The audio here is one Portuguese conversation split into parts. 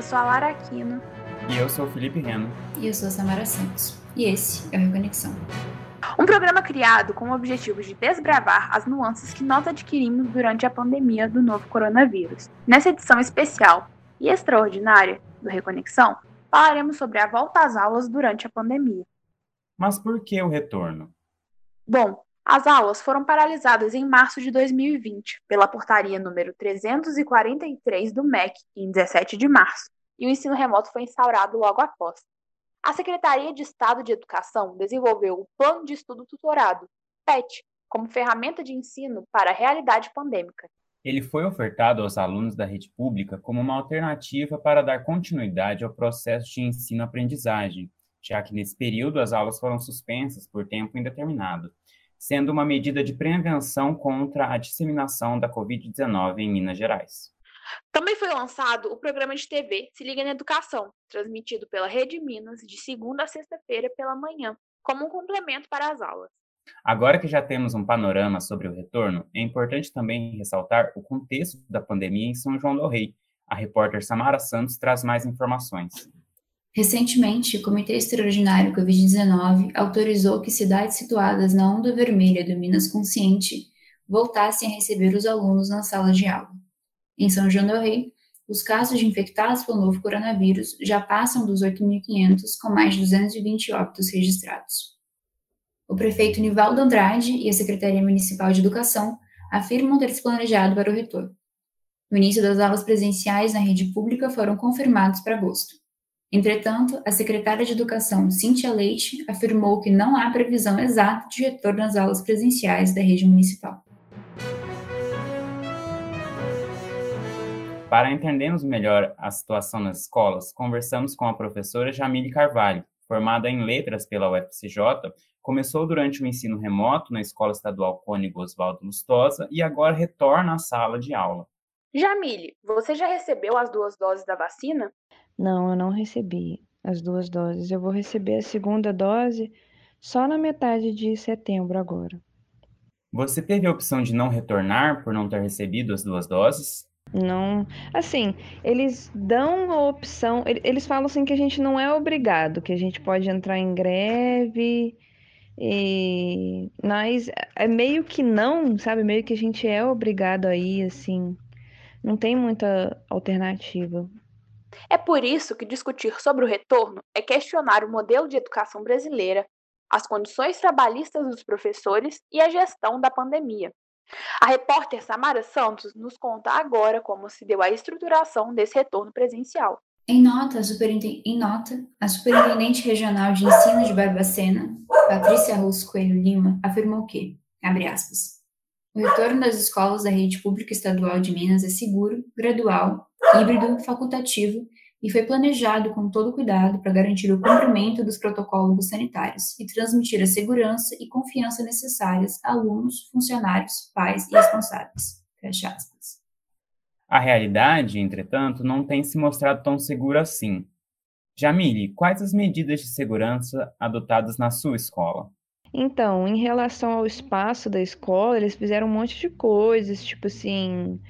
Eu sou a Lara Aquino. E eu sou o Felipe Reno. E eu sou a Samara Santos. E esse é o Reconexão. Um programa criado com o objetivo de desbravar as nuances que nós adquirimos durante a pandemia do novo coronavírus. Nessa edição especial e extraordinária do Reconexão, falaremos sobre a volta às aulas durante a pandemia. Mas por que o retorno? Bom, as aulas foram paralisadas em março de 2020 pela portaria número 343 do MEC, em 17 de março, e o ensino remoto foi instaurado logo após. A Secretaria de Estado de Educação desenvolveu o Plano de Estudo Tutorado, PET, como ferramenta de ensino para a realidade pandêmica. Ele foi ofertado aos alunos da rede pública como uma alternativa para dar continuidade ao processo de ensino-aprendizagem, já que nesse período as aulas foram suspensas por tempo indeterminado sendo uma medida de prevenção contra a disseminação da Covid-19 em Minas Gerais. Também foi lançado o programa de TV Se Liga na Educação, transmitido pela Rede Minas de segunda a sexta-feira pela manhã, como um complemento para as aulas. Agora que já temos um panorama sobre o retorno, é importante também ressaltar o contexto da pandemia em São João do Rei. A repórter Samara Santos traz mais informações. Recentemente, o Comitê Extraordinário Covid-19 autorizou que cidades situadas na onda vermelha do Minas Consciente voltassem a receber os alunos na sala de aula. Em São João del Rei, os casos de infectados pelo novo coronavírus já passam dos 8.500, com mais de 220 óbitos registrados. O prefeito Nivaldo Andrade e a Secretaria Municipal de Educação afirmam ter se planejado para o retorno. O início das aulas presenciais na rede pública foram confirmados para agosto. Entretanto, a secretária de Educação, Cíntia Leite, afirmou que não há previsão exata de retorno às aulas presenciais da rede municipal. Para entendermos melhor a situação nas escolas, conversamos com a professora Jamile Carvalho, formada em Letras pela UFCJ, começou durante o ensino remoto na Escola Estadual Cônigo Oswaldo Lustosa e agora retorna à sala de aula. Jamile, você já recebeu as duas doses da vacina? Não, eu não recebi as duas doses. Eu vou receber a segunda dose só na metade de setembro agora. Você teve a opção de não retornar por não ter recebido as duas doses? Não, assim, eles dão a opção, eles falam assim que a gente não é obrigado, que a gente pode entrar em greve, e... mas é meio que não, sabe? Meio que a gente é obrigado aí, assim, não tem muita alternativa. É por isso que discutir sobre o retorno é questionar o modelo de educação brasileira, as condições trabalhistas dos professores e a gestão da pandemia. A repórter Samara Santos nos conta agora como se deu a estruturação desse retorno presencial. Em nota, a, em nota, a Superintendente Regional de Ensino de Barbacena, Patrícia Russo Coelho Lima, afirmou que, abre aspas, o retorno das escolas da rede pública estadual de Minas é seguro, gradual híbrido, facultativo e foi planejado com todo cuidado para garantir o cumprimento dos protocolos sanitários e transmitir a segurança e confiança necessárias a alunos, funcionários, pais e responsáveis. Fecha aspas. A realidade, entretanto, não tem se mostrado tão segura assim. Jamile, quais as medidas de segurança adotadas na sua escola? Então, em relação ao espaço da escola, eles fizeram um monte de coisas, tipo assim,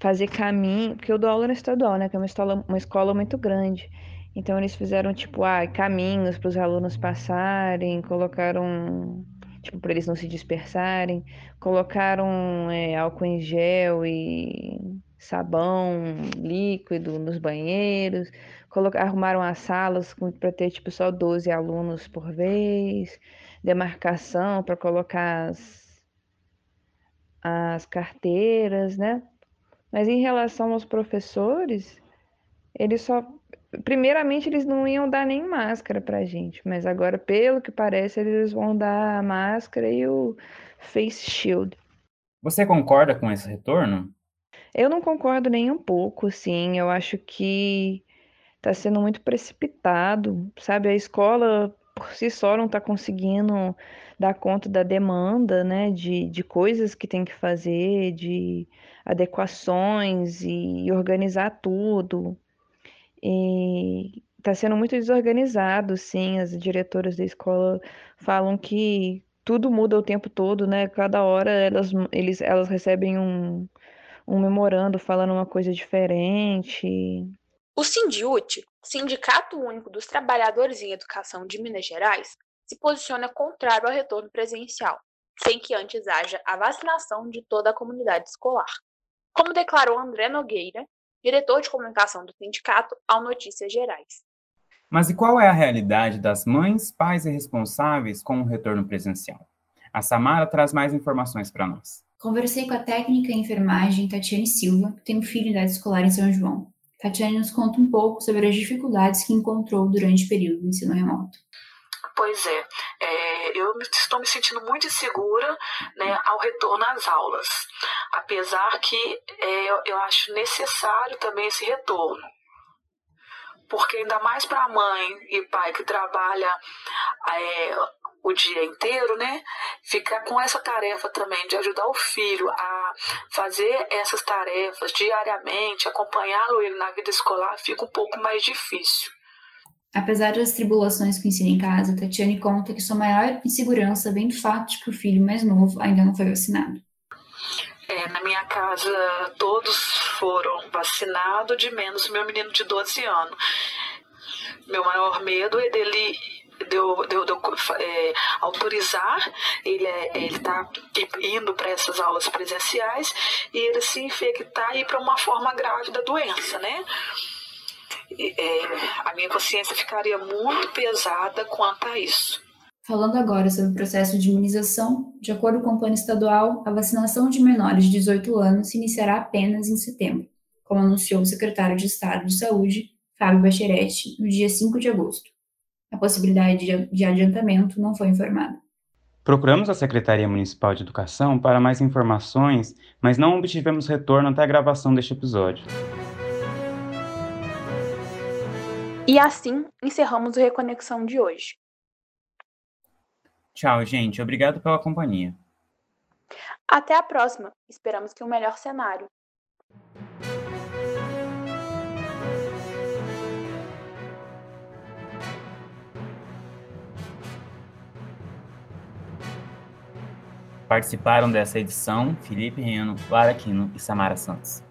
fazer caminho, porque eu dou aula na estadual, né? Que é uma escola, uma escola muito grande. Então eles fizeram tipo, ah, caminhos para os alunos passarem, colocaram tipo para eles não se dispersarem, colocaram é, álcool em gel e sabão líquido nos banheiros, colocaram, arrumaram as salas para ter tipo só 12 alunos por vez, demarcação para colocar as, as carteiras, né? Mas em relação aos professores, eles só. Primeiramente, eles não iam dar nem máscara pra gente, mas agora, pelo que parece, eles vão dar a máscara e o face shield. Você concorda com esse retorno? Eu não concordo nem um pouco, sim. Eu acho que está sendo muito precipitado, sabe? A escola por si só não está conseguindo dar conta da demanda, né? De, de coisas que tem que fazer, de adequações e organizar tudo. E está sendo muito desorganizado, sim. As diretoras da escola falam que tudo muda o tempo todo, né? Cada hora elas, eles, elas recebem um, um memorando falando uma coisa diferente. O Sindiute, Sindicato Único dos Trabalhadores em Educação de Minas Gerais, se posiciona contrário ao retorno presencial, sem que antes haja a vacinação de toda a comunidade escolar. Como declarou André Nogueira, diretor de comunicação do sindicato, ao Notícias Gerais. Mas e qual é a realidade das mães, pais e responsáveis com o retorno presencial? A Samara traz mais informações para nós. Conversei com a técnica em enfermagem Tatiane Silva, que tem um filho em idade escolar em São João. Tatiane nos conta um pouco sobre as dificuldades que encontrou durante o período do ensino remoto. Pois é, é, eu estou me sentindo muito insegura né, ao retorno às aulas, apesar que é, eu acho necessário também esse retorno porque ainda mais para a mãe e pai que trabalha é, o dia inteiro, né? Ficar com essa tarefa também de ajudar o filho a fazer essas tarefas diariamente, acompanhá-lo ele na vida escolar, fica um pouco mais difícil. Apesar das tribulações o ensino em casa, Tatiane conta que sua maior insegurança vem do fato de que o filho mais novo ainda não foi vacinado. É, na minha casa, todos foram vacinados, de menos o meu menino de 12 anos. Meu maior medo é dele de eu, de eu, de eu é, autorizar ele é, ele tá indo para essas aulas presenciais e ele se infectar e ir para uma forma grave da doença, né? É, a minha consciência ficaria muito pesada quanto a isso. Falando agora sobre o processo de imunização, de acordo com o plano estadual, a vacinação de menores de 18 anos se iniciará apenas em setembro, como anunciou o secretário de Estado de Saúde, Fábio Bacheretti, no dia 5 de agosto. A possibilidade de adiantamento não foi informada. Procuramos a Secretaria Municipal de Educação para mais informações, mas não obtivemos retorno até a gravação deste episódio. E assim encerramos o Reconexão de hoje. Tchau, gente. Obrigado pela companhia. Até a próxima. Esperamos que um melhor cenário. Participaram dessa edição Felipe Reno, Lara Quino e Samara Santos.